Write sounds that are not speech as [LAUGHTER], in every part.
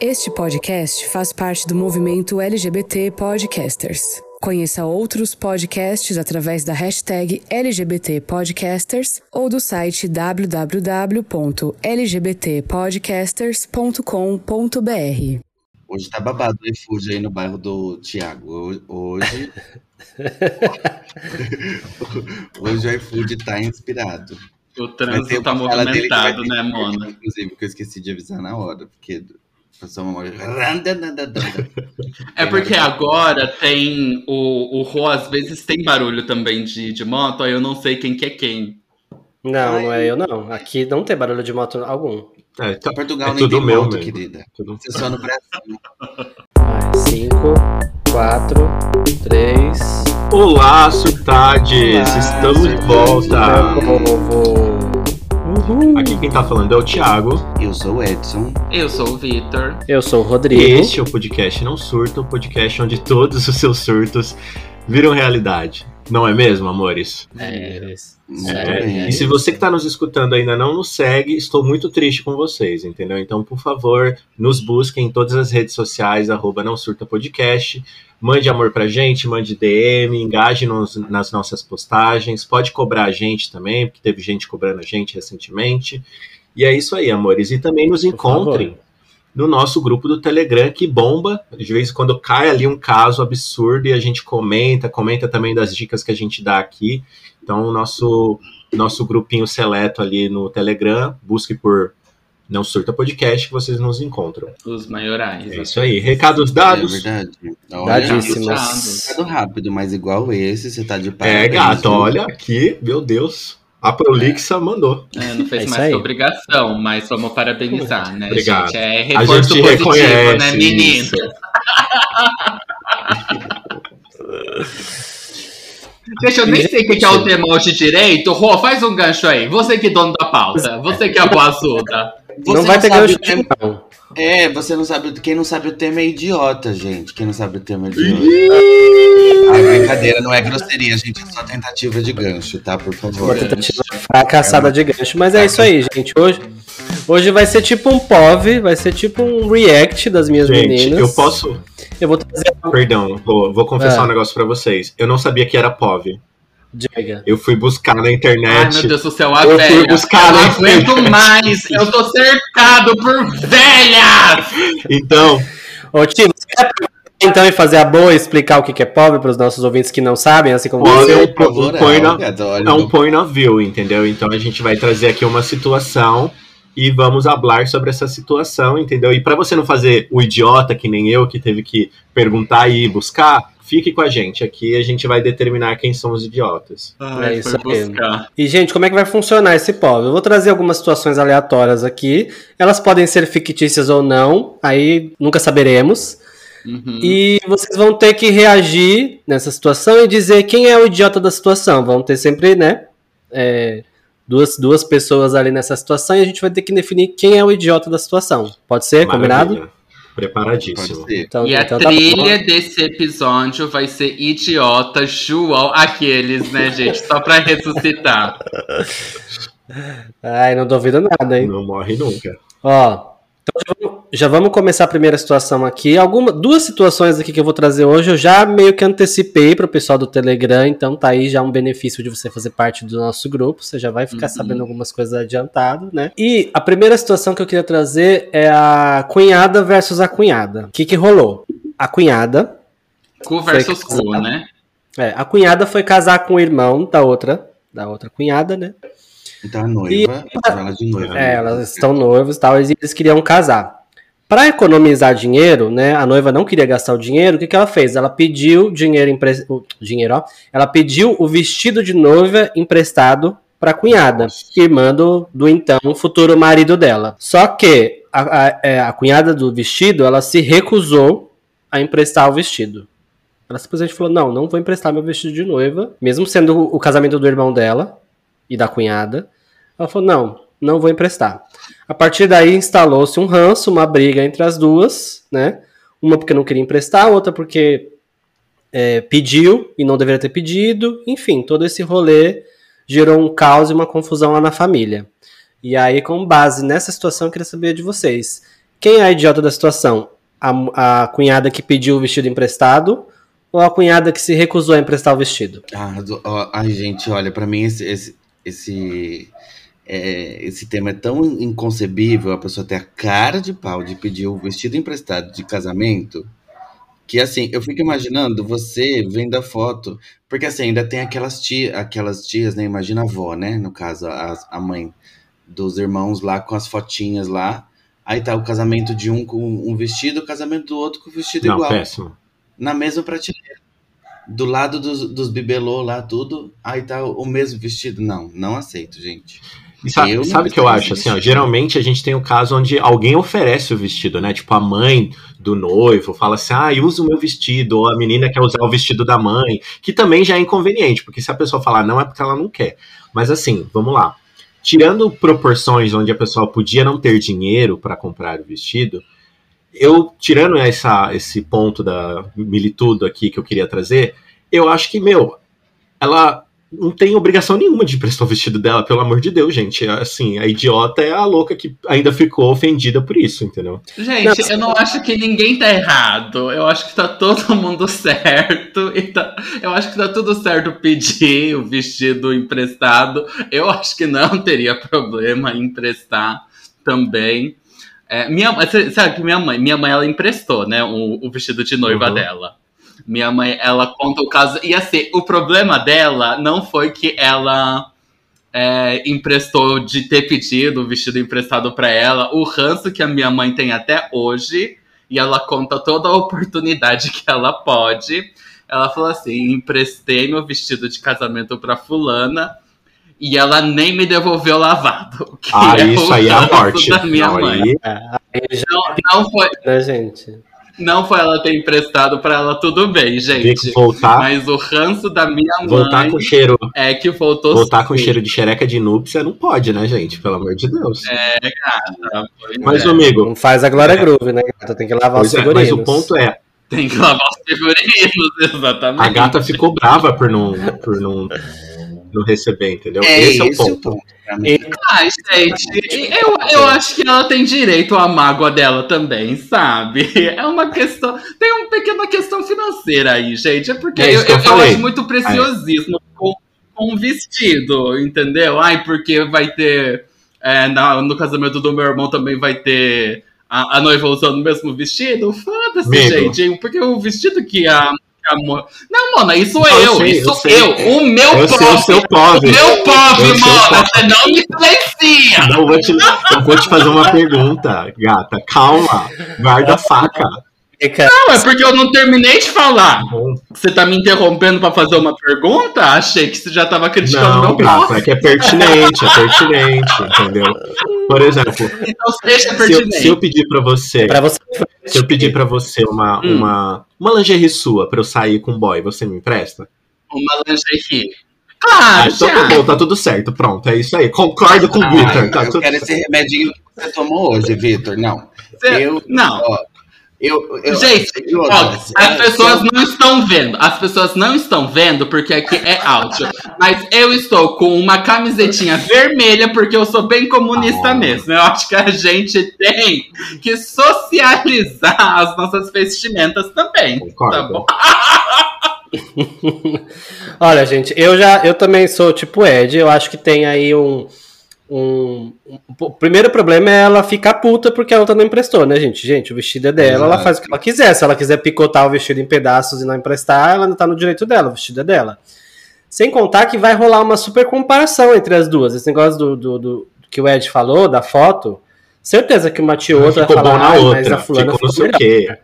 Este podcast faz parte do movimento LGBT Podcasters. Conheça outros podcasts através da hashtag LGBT Podcasters ou do site www.lgbtpodcasters.com.br. Hoje tá babado o iFood aí no bairro do Tiago. Hoje. [LAUGHS] Hoje o iFood tá inspirado. O trânsito tá movimentado, né, Mona? Inclusive, que eu esqueci de avisar na hora, porque é porque agora tem o, o Rô, às vezes tem barulho também de, de moto, aí eu não sei quem que é quem. Não, Ai. não é eu não. Aqui não tem barulho de moto algum. É, tá, Portugal é nem tudo tem meu, moto, querida. Tudo... Você só no Brasil. Cinco, quatro, três. Olá, Surtades! Estamos de volta! Meu povo. Uhum. Aqui quem tá falando é o Thiago. Eu sou o Edson. Eu sou o Vitor. Eu sou o Rodrigo. E este é o podcast Não Surta, o podcast onde todos os seus surtos viram realidade. Não é mesmo, amores? É. é. E se você que está nos escutando ainda não nos segue, estou muito triste com vocês, entendeu? Então, por favor, nos busquem em todas as redes sociais, arroba não surta podcast. Mande amor pra gente, mande DM, engaje nos, nas nossas postagens. Pode cobrar a gente também, porque teve gente cobrando a gente recentemente. E é isso aí, amores. E também nos encontrem no nosso grupo do Telegram, que bomba. De vez em quando cai ali um caso absurdo e a gente comenta, comenta também das dicas que a gente dá aqui. Então, o nosso, nosso grupinho seleto ali no Telegram, busque por não Surta Podcast que vocês nos encontram. Os maiorais. É isso aí. Recados dados. É verdade. Dadíssimos. Recado rápido, mas igual esse, você tá de parabéns. É, gato, olha aqui, meu Deus. A Prolixa é. mandou. É, não fez é mais que obrigação, mas vamos parabenizar, né, Obrigado. gente? É reforço positivo, reconhece, né, menino? [LAUGHS] Deixa eu nem sei o que é o demote direito. Rô, faz um gancho aí. Você que é dono da pauta. Você que é a boa ajuda. Você não vai ter gancho tema... não. É, você não sabe. Quem não sabe o tema é idiota, gente. Quem não sabe o tema é idiota. A brincadeira não é grosseria, gente. É só tentativa de gancho, tá? Por favor. Uma tentativa fracassada é. de gancho. Mas é isso aí, gente. Hoje, hoje vai ser tipo um POV, vai ser tipo um react das minhas gente, meninas. Eu posso. Eu vou trazer. Perdão, vou, vou confessar ah. um negócio pra vocês. Eu não sabia que era POV. Diga. Eu fui buscar na internet. Ai, meu Deus do céu, a eu velha. fui buscar eu não aguento mais. Eu tô cercado por velhas. Então. Ô, tio, você quer então e fazer a boa e explicar o que é pobre para os nossos ouvintes que não sabem, assim como você? Um, um, point of, é um point of view, entendeu? Então a gente vai trazer aqui uma situação e vamos falar sobre essa situação, entendeu? E para você não fazer o idiota que nem eu que teve que perguntar e buscar, Fique com a gente aqui, a gente vai determinar quem são os idiotas. é isso aí. E, gente, como é que vai funcionar esse povo? Eu vou trazer algumas situações aleatórias aqui. Elas podem ser fictícias ou não, aí nunca saberemos. Uhum. E vocês vão ter que reagir nessa situação e dizer quem é o idiota da situação. Vão ter sempre, né? É, duas, duas pessoas ali nessa situação e a gente vai ter que definir quem é o idiota da situação. Pode ser? Maravilha. Combinado? Preparadíssimo. Então, e então, a tá trilha tá desse episódio vai ser Idiota João. Aqueles, né, gente? Só pra ressuscitar. [LAUGHS] Ai, não duvido nada, hein? Não morre nunca. Ó, então já vamos começar a primeira situação aqui. Alguma, duas situações aqui que eu vou trazer hoje, eu já meio que antecipei para o pessoal do Telegram, então tá aí já um benefício de você fazer parte do nosso grupo. Você já vai ficar uhum. sabendo algumas coisas adiantado, né? E a primeira situação que eu queria trazer é a cunhada versus a cunhada. O que, que rolou? A cunhada. Cu versus cu, né? É, a cunhada foi casar com o irmão da outra, da outra cunhada, né? Então a noiva, e, ela de noiva. É, elas estão noivos e tal, e eles queriam casar. Para economizar dinheiro, né? A noiva não queria gastar o dinheiro. O que, que ela fez? Ela pediu dinheiro, empre... dinheiro, ó. Ela pediu o vestido de noiva emprestado para a cunhada, irmã do, do, então futuro marido dela. Só que a, a, é, a, cunhada do vestido, ela se recusou a emprestar o vestido. Ela simplesmente falou: não, não vou emprestar meu vestido de noiva, mesmo sendo o casamento do irmão dela e da cunhada. Ela falou: não, não vou emprestar. A partir daí instalou-se um ranço, uma briga entre as duas, né? Uma porque não queria emprestar, outra porque é, pediu e não deveria ter pedido. Enfim, todo esse rolê gerou um caos e uma confusão lá na família. E aí, com base nessa situação, eu queria saber de vocês. Quem é a idiota da situação? A, a cunhada que pediu o vestido emprestado ou a cunhada que se recusou a emprestar o vestido? Ah, do- ó, ai, gente, olha, pra mim esse, esse, esse, é, esse tema é tão inconcebível, a pessoa ter a cara de pau de pedir o vestido emprestado de casamento, que assim, eu fico imaginando você vendo a foto, porque assim, ainda tem aquelas, tia, aquelas tias, né? Imagina a avó, né? No caso, a, a mãe dos irmãos lá com as fotinhas lá. Aí tá o casamento de um com um vestido, o casamento do outro com o vestido Não, igual péssimo. na mesma prateleira. Do lado dos, dos bibelô lá, tudo. Aí tá o mesmo vestido. Não, não aceito, gente. E sabe, Eu sabe o que eu acho? Assim, ó, geralmente a gente tem o caso onde alguém oferece o vestido, né? Tipo, a mãe do noivo fala assim: ah, usa o meu vestido, ou a menina quer usar o vestido da mãe, que também já é inconveniente, porque se a pessoa falar não é porque ela não quer. Mas assim, vamos lá. Tirando proporções onde a pessoa podia não ter dinheiro para comprar o vestido, eu, tirando essa, esse ponto da militudo aqui que eu queria trazer, eu acho que, meu, ela não tem obrigação nenhuma de emprestar o vestido dela, pelo amor de Deus, gente. Assim, a idiota é a louca que ainda ficou ofendida por isso, entendeu? Gente, eu não acho que ninguém tá errado. Eu acho que tá todo [LAUGHS] mundo certo. E tá- eu acho que tá tudo certo pedir o vestido emprestado. Eu acho que não teria problema em emprestar também. É, minha, sabe que minha mãe, minha mãe ela emprestou, né, o, o vestido de noiva Uhum. dela. Minha mãe, ela conta o caso. E assim, o problema dela não foi que ela é, emprestou de ter pedido o vestido emprestado pra ela. O ranço que a minha mãe tem até hoje. E ela conta toda a oportunidade que ela pode. Ela falou assim: emprestei meu vestido de casamento pra fulana. E ela nem me devolveu lavado. [LAUGHS] que Ah, é isso o aí é a morte. Da minha Não, mãe. aí- Aí já, Não, não foi, né, gente? Não foi ela ter emprestado pra ela, tudo bem, gente. que voltar, Mas o ranço da minha voltar mãe com cheiro, é que voltou voltar com sim. cheiro de xereca de núpcia não pode, né, gente? Pelo amor de Deus. Pois Mas, é. amigo, Não faz a Glória É. Groove, né, gata? Tem que lavar os pois é, figurinos. mas o ponto é, Tem que lavar os figurinos, [LAUGHS] exatamente. a gata ficou brava por não, por não, não receber, entendeu? É Esse esse, é o ponto. pra mim. Ai, gente, eu, eu acho que ela tem direito à mágoa dela também, sabe? [LAUGHS] É uma questão. Tem uma pequena questão financeira aí, gente. É porque É eu, eu eu- acho muito preciosismo com, com um vestido, entendeu? Ai, porque vai ter. é, na- no casamento do meu irmão também vai ter a, a noiva usando o mesmo vestido. Foda-se, gente. Porque o vestido que a. que a mo- Não, mona, isso Não, eu, eu sei, isso eu sei. eu, o meu Eu sei o pobre. seu pobre. Meu pobre, Eu o mona, pobre. você não me influencia! Não, eu vou te, eu vou te fazer uma pergunta, gata. Calma, guarda a faca. Fica- Não, é porque eu não terminei de falar. Você tá me interrompendo pra fazer uma pergunta? Achei que você já tava criticando Não, meu gata, pobre. é que é pertinente, é pertinente, entendeu? [LAUGHS] Por exemplo, Então se eu, se eu pedir pra você, Pra você. se eu pedir para você uma, Hum. uma, uma lingerie sua pra eu sair com um boy, você me empresta? Uma lingerie. Ah, Claro, então tá bom, tá tudo certo, pronto, é isso aí. Concordo com o Ah, Victor, tá eu tudo quero esse remedinho que você tomou hoje, Vitor. Não. Você- Eu, Não. ó, eu, eu, Gente, eu- Ó, as pessoas eu- não estão vendo. As pessoas não estão vendo porque aqui é áudio. Mas eu estou com uma camisetinha vermelha porque eu sou bem comunista Ah. mesmo. Eu acho que a gente tem que socializar as nossas vestimentas também. Concordo. Tá bom? [LAUGHS] Olha, gente, eu já, eu também sou tipo Ed, eu acho que tem aí um, um, um- O primeiro problema é ela ficar puta porque a outra não emprestou, né, gente? Gente, o vestido é dela, ela Exato. faz o que ela quiser. Se ela quiser picotar o vestido em pedaços e não emprestar, ela não tá no direito dela, o vestido é dela. Sem contar que vai rolar uma super comparação entre as duas. Esse negócio do, do, do- que o Ed falou, da foto, certeza que uma tia ou outra vai Ficou bom falar, na "Ai, outra, mas a fulana ficou não ficou sei o quê.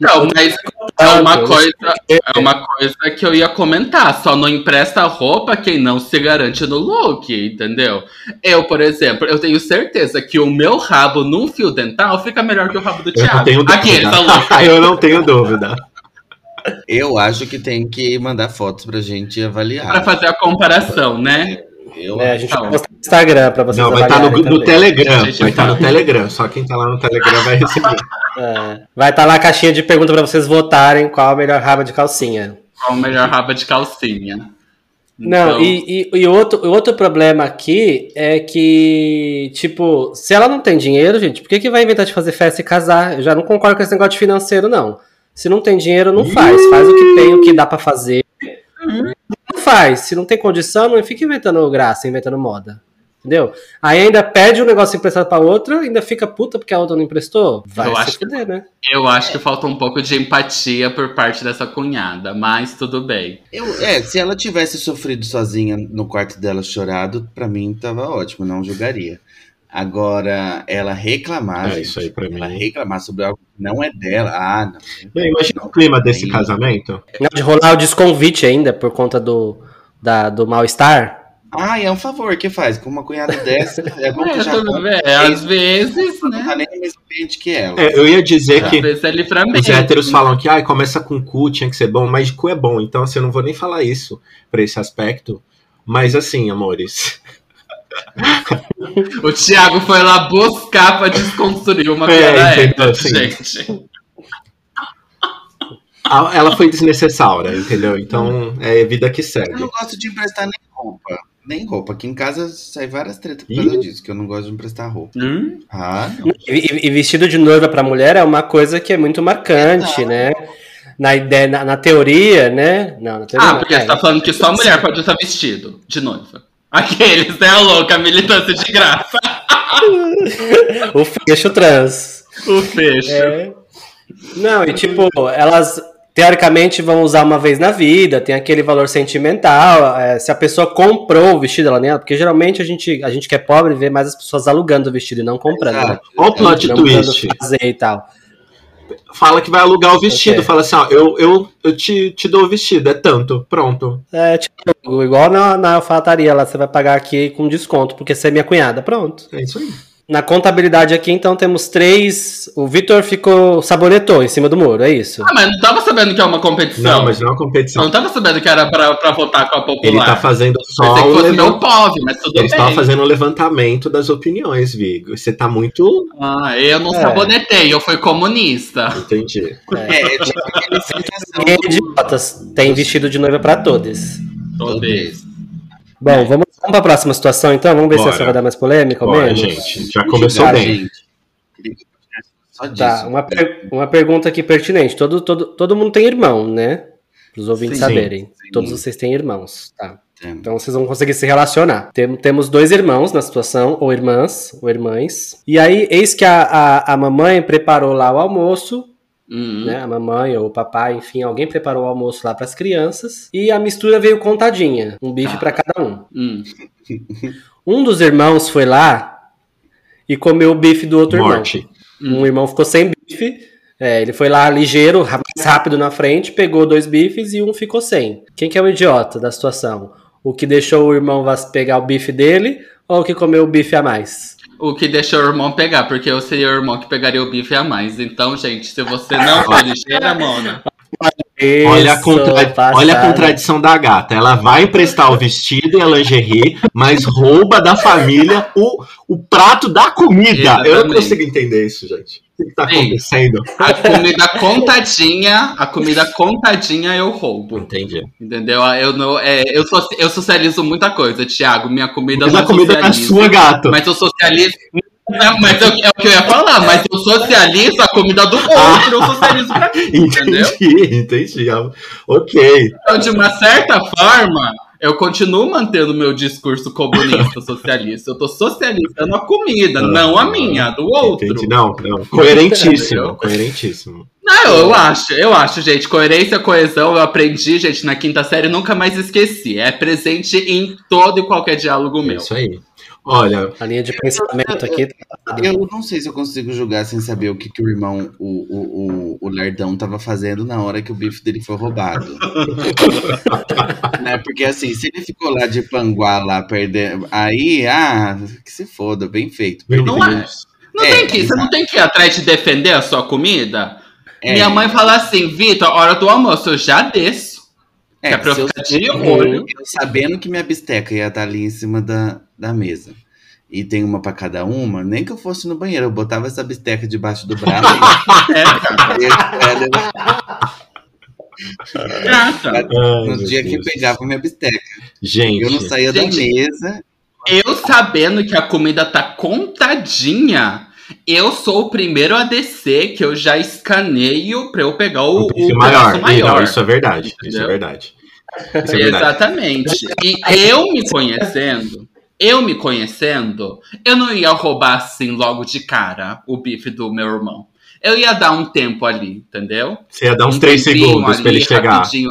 Não, mas é uma Tanto, coisa. É uma coisa que eu ia comentar. Só não empresta roupa quem não se garante no look, entendeu? Eu, por exemplo, eu tenho certeza que o meu rabo num fio dental fica melhor que o rabo do Eu não Thiago. tenho Aqui, dúvida. eu não tenho dúvida. Eu acho que tem que mandar fotos pra gente avaliar. Pra fazer a comparação, né? Eu É, a gente Tá vai postar no Instagram pra vocês Não, vai estar no, avaliarem no também. Telegram. Vai estar no fala. [LAUGHS] Telegram. Só quem tá lá no Telegram vai receber. É. Vai estar lá a caixinha de pergunta pra vocês votarem qual a melhor raba de calcinha. Qual o melhor rabo de calcinha? Não, Então, e, e, e outro, o outro problema aqui é que, tipo, se ela não tem dinheiro, gente, por que, que vai inventar de fazer festa e casar? Eu já não concordo com esse negócio de financeiro, não. Se não tem dinheiro, não faz. Faz o que tem, o que dá pra fazer. Faz. Se não tem condição, não fica inventando graça, inventando moda. Entendeu? Aí ainda pede um negócio emprestado pra outra, ainda fica puta porque a outra não emprestou. Vai Eu se acho que- fuder, né? Eu acho que falta um pouco de empatia por parte dessa cunhada, mas tudo bem. Eu, é, se ela tivesse sofrido sozinha no quarto dela chorado, pra mim tava ótimo, não julgaria. Agora, ela reclamar, É, gente, isso aí pra ela mim. reclamar sobre algo que não é dela, ah, não. Bem, imagina o clima desse Sim. casamento. Não, de rolar o desconvite ainda por conta do, da, do mal-estar. Ah, é um favor que faz, com uma cunhada dessa, [LAUGHS] é bom que É, já não bem. Às vezes, tá né? nem no mesmo ambiente que ela. É, eu ia dizer Às que é os héteros falam que ah, começa com cu, tinha que ser bom, mas cu é bom. Então, assim, eu não vou nem falar isso pra esse aspecto. Mas assim, amores. [LAUGHS] O Thiago foi lá buscar pra desconstruir uma É, piada entendeu, assim. gente. a- Ela foi desnecessária, entendeu? Então, é vida que Eu segue. não gosto de emprestar nem roupa. Nem roupa. Aqui em casa sai várias tretas por causa Ih. disso, que eu não gosto de emprestar roupa. Hum? Ah, não. E, e- vestido de noiva pra mulher é uma coisa que é muito marcante, né? Na ideia, na, na teoria, né? Não, na teoria Ah, porque é. você tá falando que só mulher pode usar vestido de noiva. Aqueles, né, louca, a militância de graça. O fecho trans. O fecho. É. Não, e tipo, elas teoricamente vão usar uma vez na vida, tem aquele valor sentimental. é, se a pessoa comprou o vestido, ela nem. Porque geralmente a gente, a gente que é pobre vê mais as pessoas alugando o vestido e não comprando. né? Olha o plot twist. fazer e tal. Fala que vai alugar o vestido. Ok. Fala assim, ó, eu, eu, eu te, te dou o vestido, é tanto. Pronto. É tipo, igual na, na alfaiataria lá, você vai pagar aqui com desconto, porque você é minha cunhada. Pronto. É isso aí. Na contabilidade aqui, então, temos três. O Vitor ficou. sabonetou em cima do muro, é isso. Ah, mas não tava sabendo que é uma competição. Não, mas não é uma competição. não tava sabendo que era pra, pra votar com a popular. Ele tá fazendo só Pensei que fosse meu levantamento. povo, mas tudo Eles bem. estavam fazendo um levantamento das opiniões, Vigo. Você tá muito. Ah, eu não É. sabonetei, eu fui comunista. Entendi. É, é tipo idiotas, tem vestido de noiva pra todos. Todos. Bom, vamos, vamos pra próxima situação então? Vamos ver Bora. se essa vai dar mais polêmica ou menos? gente. Já começou bem. gente. Só disso. Tá, uma, per- uma pergunta aqui pertinente. Todo, todo, todo mundo tem irmão, né? Para os ouvintes Sim. saberem. Sim. Todos vocês têm irmãos, tá? Tem. Então vocês vão conseguir se relacionar. Tem- temos dois irmãos na situação, ou irmãs, ou irmãs. E aí, eis que a, a, a mamãe preparou lá o almoço, Hum. né? A mamãe ou o papai, enfim, alguém preparou o almoço lá para as crianças. E a mistura veio contadinha, um bife Tá. para cada um. Hum. [LAUGHS] Um dos irmãos foi lá e comeu o bife do outro irmão. Morte. Um irmão ficou sem bife. é, ele foi lá ligeiro, mais rápido na frente, pegou dois bifes e um ficou sem. Quem que é o idiota da situação? O que deixou o irmão vas- pegar o bife dele ou o que comeu o bife a mais? O que deixou o irmão pegar, porque eu seria o irmão que pegaria o bife a mais. Então, gente, se você não for ligeira, Mona. Olha a, Isso, contra- olha a contradição da gata. Ela vai emprestar o vestido e a lingerie, mas rouba da família o, o prato da comida. Eu não consigo entender isso, gente. O que tá Sim. acontecendo? A comida contadinha, a comida contadinha eu roubo. Entendi. Entendeu? Eu, não, é, eu, so- eu socializo muita coisa, Thiago. Minha comida Mas não a comida é socializo. sua, gato. Mas eu socializo. Não, mas eu- é o que eu ia falar, mas eu socializo a comida do outro, eu socializo pra mim, [LAUGHS] entendeu? Entendi, entendi. Ah, Ok. Então, de uma certa forma, eu continuo mantendo meu discurso comunista, socialista. Eu tô socializando a comida, não a minha, a do outro. Entendi. Não, não. Coerentíssimo. Entendeu? Coerentíssimo. Não, eu acho, eu acho, gente. Coerência, coesão, eu aprendi, gente, na quinta série, nunca mais esqueci. É presente em todo e qualquer diálogo É meu. isso aí. Olha, A linha de pensamento aqui. tá Eu não sei se eu consigo julgar sem saber o que, que o irmão, o, o, o, o Lerdão, tava fazendo na hora que o bife dele foi roubado. [LAUGHS] né? Porque assim, se ele ficou lá de panguá lá perdendo. Aí, ah, que se foda, bem feito. Não é. Não É, tem que, você não tem que ir atrás de defender a sua comida? É, Minha mãe fala assim, Vitor, hora do almoço, eu já desço. é, é pra eu eu- ficar de eu- olho. eu sabendo que minha bisteca ia estar ali em cima da, da mesa. E tem uma pra cada uma, nem que eu fosse no banheiro, eu botava essa bisteca debaixo do braço. [LAUGHS] É, e Gata. No dia que Deus. pegava minha bisteca. Gente, Eu não saía Gente, da mesa. Eu sabendo que a comida tá contadinha, eu sou o primeiro a descer que eu já escaneio pra eu pegar o, um o maior. maior. Não, isso é verdade. Isso é Entendeu? verdade. Isso é verdade. Exatamente. E eu me conhecendo, eu me conhecendo, eu não ia roubar assim logo de cara o bife do meu irmão. Eu ia dar um tempo ali, entendeu? Você ia dar uns Um 3 tempinho segundos pra ele chegar. assim.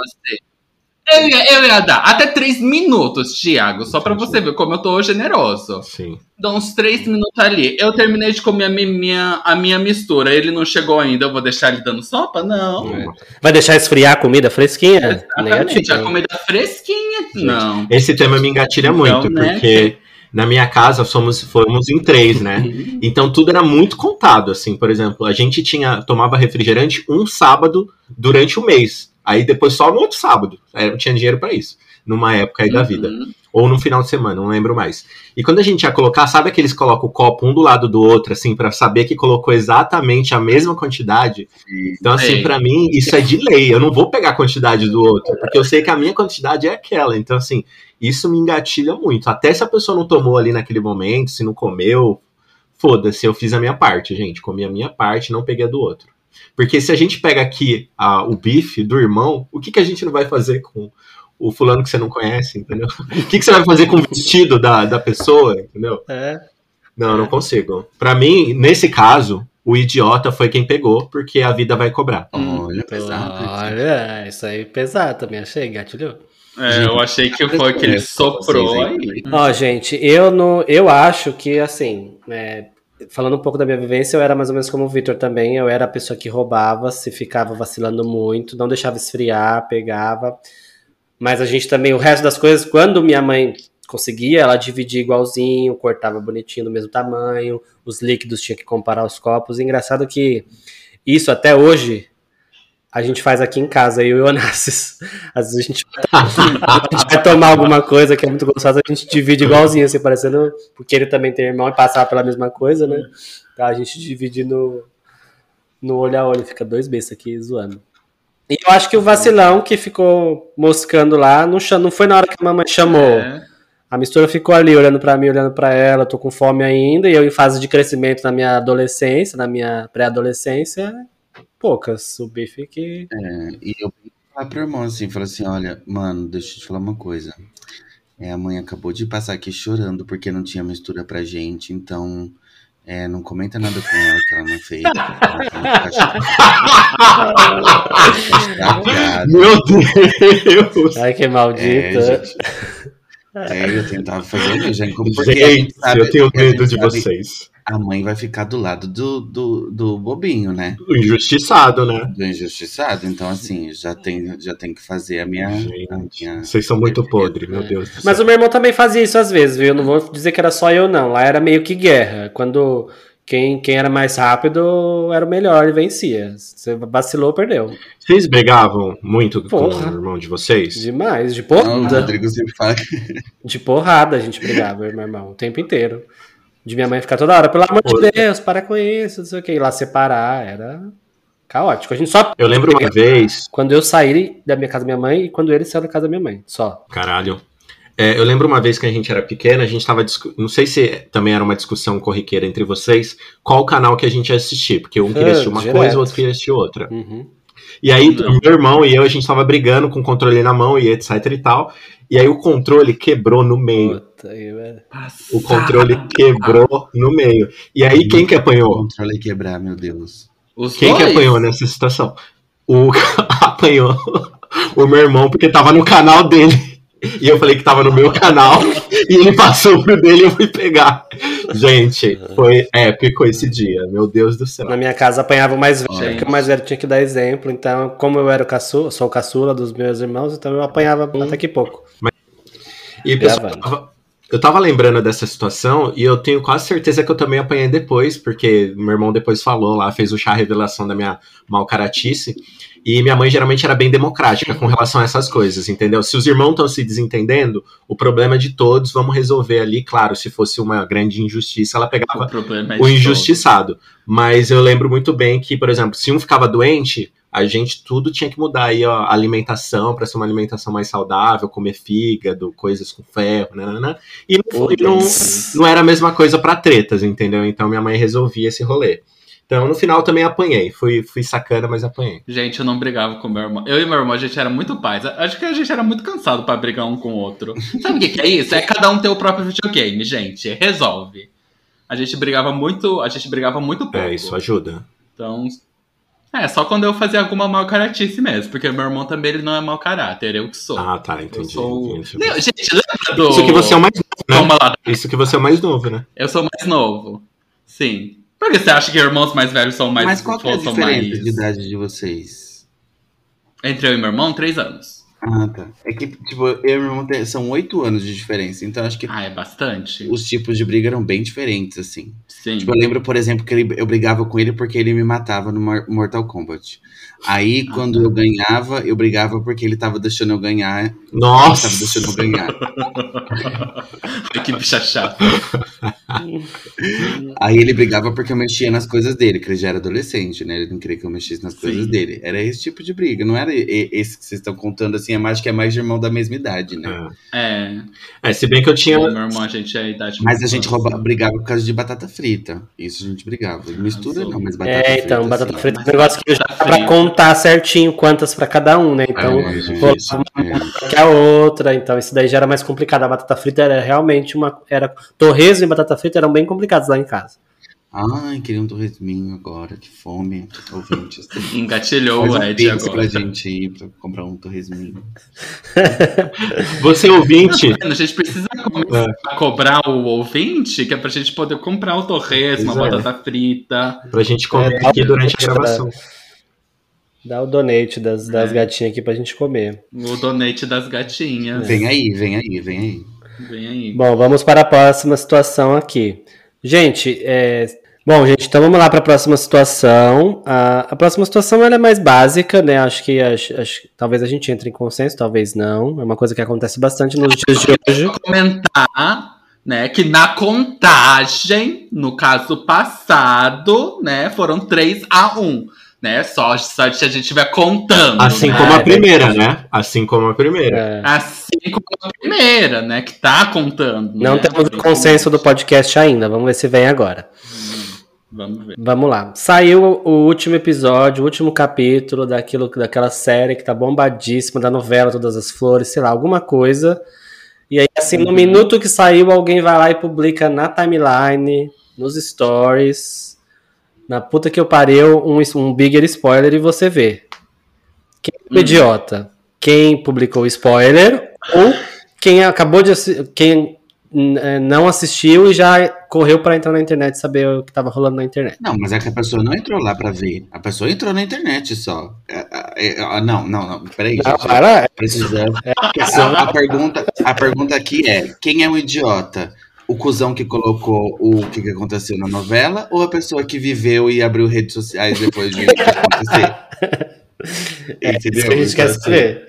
Eu ia, eu ia dar até três minutos, Thiago, só pra Entendi. você ver como eu tô generoso. Sim. Dá uns três minutos ali. Eu terminei de comer a mi- minha, a minha mistura. Ele não chegou ainda, eu vou deixar ele dando sopa? Não. É. Vai deixar esfriar a comida fresquinha? Exatamente, a Negativo. comida fresquinha. Não. Esse tema me engatilha Então, muito, né, porque na minha casa somos, fomos em três, né? Então tudo era muito contado, assim. Por exemplo, a gente tinha tomava refrigerante um sábado durante o mês. Aí depois só no outro sábado. Aí Eu tinha dinheiro pra isso. Numa época aí da vida. Ou no final de semana, não lembro mais. E quando a gente ia colocar, sabe aqueles que colocam o copo um do lado do outro, assim, pra saber que colocou exatamente a mesma quantidade? Então, assim, pra mim, isso é de lei. Eu não vou pegar a quantidade do outro, porque eu sei que a minha quantidade é aquela. Então, assim, isso me engatilha muito. Até se a pessoa não tomou ali naquele momento, se não comeu, foda-se, eu fiz a minha parte, gente. Comi a minha parte, não peguei a do outro. Porque se a gente pega aqui a- o bife do irmão, o que, que a gente não vai fazer com o fulano que você não conhece, entendeu? [LAUGHS] O que, que você vai fazer com o vestido da, da pessoa, entendeu? É. Não, eu não consigo. Pra mim, nesse caso, o idiota foi quem pegou, porque a vida vai cobrar. Hum. Olha, pesado. Olha, isso aí é pesado também, achei, gatilhou. É, eu achei que foi que ele soprou aí. Ó, gente, eu não, eu acho que assim, né, falando um pouco da minha vivência, eu era mais ou menos como o Victor também. Eu era a pessoa que roubava, se ficava vacilando muito, não deixava esfriar, pegava. Mas a gente também, o resto das coisas, quando minha mãe conseguia, ela dividia igualzinho, cortava bonitinho do mesmo tamanho, os líquidos tinha que comparar os copos. Engraçado que isso até hoje a gente faz aqui em casa, eu e o Onassis. [LAUGHS] Às vezes a gente, [LAUGHS] a gente vai tomar alguma coisa que é muito gostosa, a gente divide igualzinho, assim, parecendo. Porque ele também tem irmão e passava pela mesma coisa, né? Então a gente divide no, no olho a olho, fica dois bestas aqui zoando. E eu acho que o vacilão que ficou moscando lá não, não foi na hora que a mamãe chamou. É. A mistura ficou ali olhando pra mim, olhando pra ela, tô com fome ainda, e eu em fase de crescimento na minha adolescência, na minha pré-adolescência, poucas. O bife que. É, e eu falei pro irmão assim, falei assim, olha, mano, deixa eu te falar uma coisa. É, a mãe acabou de passar aqui chorando porque não tinha mistura pra gente, então é, não comenta nada com ela que ela não fez. Ficar chateada. Meu Deus! Ai, que É, maldita. gente. É, eu tentava fazer, eu já porque a gente sabe- eu tenho medo gente de sabe- vocês. A mãe vai ficar do lado do, do, do bobinho, né? O injustiçado, né? Do injustiçado. Então, assim, já tem, já tem que fazer a minha. A minha... Vocês são muito podres, meu Deus do céu. Mas o meu irmão também fazia isso às vezes, viu? Eu não vou dizer que era só eu, não. Lá era meio que guerra. Quando quem, quem era mais rápido era o melhor e vencia. Você vacilou, perdeu. Vocês brigavam muito com Porra. o irmão de vocês? Demais. De Não, o porrada. Rodrigo sempre fala De porrada a gente brigava, eu [LAUGHS] meu irmão, o tempo inteiro. De minha mãe ficar toda hora, pelo amor de Deus, para com isso, não sei o que. E lá separar, era caótico. A gente só. Eu lembro uma vez, Quando eu saí da minha casa da minha mãe e quando ele saiu da casa da minha mãe. Só. caralho. É, eu lembro uma vez que a gente era pequena, a gente tava. discu- Não sei se também era uma discussão corriqueira entre vocês, qual canal que a gente ia assistir, porque um queria assistir uma direto. coisa, o outro queria assistir outra. Uhum. E aí, Não. meu irmão e eu, a gente tava brigando com o controle na mão e etc e tal. E aí o controle quebrou no meio. Puta, aí, velho. O controle quebrou no meio. E aí, quem que o apanhou? controle quebrar, meu Deus. Os Quem que dois? apanhou nessa situação? O [LAUGHS] apanhou o meu irmão, porque tava no canal dele. E eu falei que tava no meu canal. E ele passou pro dele e eu fui pegar. Gente, foi épico esse dia. Meu Deus do céu. Na minha casa apanhava o mais velho, porque o mais velho tinha que dar exemplo. Então, como eu era o caçula, sou o caçula dos meus irmãos, então eu apanhava até que pouco. E pessoal, eu Gravando. tava, eu tava lembrando dessa situação e eu tenho quase certeza que eu também apanhei depois, porque meu irmão depois falou lá, fez o chá revelação da minha malcaratice. E minha mãe geralmente era bem democrática com relação a essas coisas, entendeu? Se os irmãos estão se desentendendo, o problema é de todos, vamos resolver ali. Claro, se fosse uma grande injustiça, ela pegava O é o injustiçado. Mas eu lembro muito bem que, por exemplo, se um ficava doente, a gente tudo tinha que mudar aí a alimentação para ser uma alimentação mais saudável, comer fígado, coisas com ferro, né? né? E não, não, não era a mesma coisa para tretas, entendeu? Então minha mãe resolvia esse rolê. Então, no final também apanhei. Fui, fui sacana, mas apanhei. Gente, eu não brigava com meu irmão. Eu e meu irmão, a gente era muito paz. Acho que a gente era muito cansado para brigar um com o outro. Sabe o que, que é isso? É cada um ter o próprio videogame, gente. Resolve. A gente brigava muito, a gente brigava muito pouco. É, isso ajuda. Então, é, só quando eu fazia alguma mal caratice mesmo, porque meu irmão também ele não é mau caráter, eu que sou. Ah, tá, entendi. Eu sou... entendi. Não, gente, lembra do... Isso que você é o mais novo, né? Isso que você é o mais novo, né? Eu sou mais novo. Sim. Por que você acha que irmãos mais velhos são mais... Mas qual que é a são diferença mais- de idade de vocês? Entre eu e meu irmão, três anos. Ah, tá. É que, tipo, eu e meu irmão tem- são oito anos de diferença, então acho que Ah, é bastante. os tipos de briga eram bem diferentes, assim. Sim. Tipo, eu lembro, por exemplo, que ele- eu brigava com ele porque ele me matava no Mor- Mortal Kombat. Aí, Ah, quando tá. eu ganhava, eu brigava porque ele tava deixando eu ganhar. Ele Nossa! tava deixando eu ganhar. [LAUGHS] Ai, que bicha chata. Aí ele brigava porque eu mexia nas coisas dele, que ele já era adolescente, né? Ele não queria que eu mexesse nas coisas Sim. dele. Era esse tipo de briga, não era esse que vocês estão contando assim, é mais que é mais de irmão da mesma idade, né? É. É, se bem que eu tinha. Eu meu irmão, a gente é a idade Mas a gente rouba, brigava por causa de batata frita. Isso a gente brigava. Mistura não, mas batata É, frita. então, batata frita é um negócio que já batata dá pra frita. Contar certinho quantas pra cada um, né? Então, É, isso, é. que a outra, então isso daí já era mais complicado. A batata frita era realmente uma. Era, torresmo e batata frita eram bem complicados lá em casa. Ai, queria um torresminho agora, que fome. Ouvintes. [LAUGHS] Engatilhou o um Ed pix pra agora. gente ir pra comprar um torresminho. [LAUGHS] Você ouvinte. A gente precisa começar a cobrar o ouvinte, que é pra gente poder comprar o torresmo, a é. batata frita. Pra gente comer É, aqui durante a gravação. Dá o donate das, das É. gatinhas aqui pra gente comer. O donate das gatinhas. Vem aí, vem aí, vem aí. Vem aí. Bom, vamos para a próxima situação aqui. Gente, é... bom, gente, então vamos lá para a próxima situação. A, a próxima situação ela é mais básica, né? Acho que acho- acho- talvez a gente entre em consenso, talvez não. É uma coisa que acontece bastante nos dias de hoje. Vou comentar, né, que na contagem, no caso passado, né, foram 3 a 1 né? Só, só se a gente estiver contando. Assim né? como a primeira, né? Assim como a primeira. É, Assim como a primeira, né? Que tá contando. não né? temos o consenso do podcast ainda. Vamos ver se vem agora. Vamos ver. Vamos lá. Saiu o último episódio, o último capítulo daquilo, daquela série que tá bombadíssima, da novela Todas as Flores, sei lá, alguma coisa. E aí, assim, no Uhum. minuto que saiu, alguém vai lá e publica na timeline, nos stories, na puta que eu pareu, um, um bigger spoiler e você vê. Quem é o Hum. idiota? Quem publicou o spoiler ou quem acabou de quem eh, não assistiu e já correu pra entrar na internet saber o que tava rolando na internet. Não, mas é que a pessoa não entrou lá pra ver. A pessoa entrou na internet só. É, é, é, não, não, não. Peraí, Não, gente. para, Precisa. [LAUGHS] A, a pergunta, a pergunta aqui é: quem é um idiota? O cuzão que colocou o que, que aconteceu na novela ou a pessoa que viveu e abriu redes sociais depois de [LAUGHS] acontecer? É isso que a gente quer Então, assim, saber.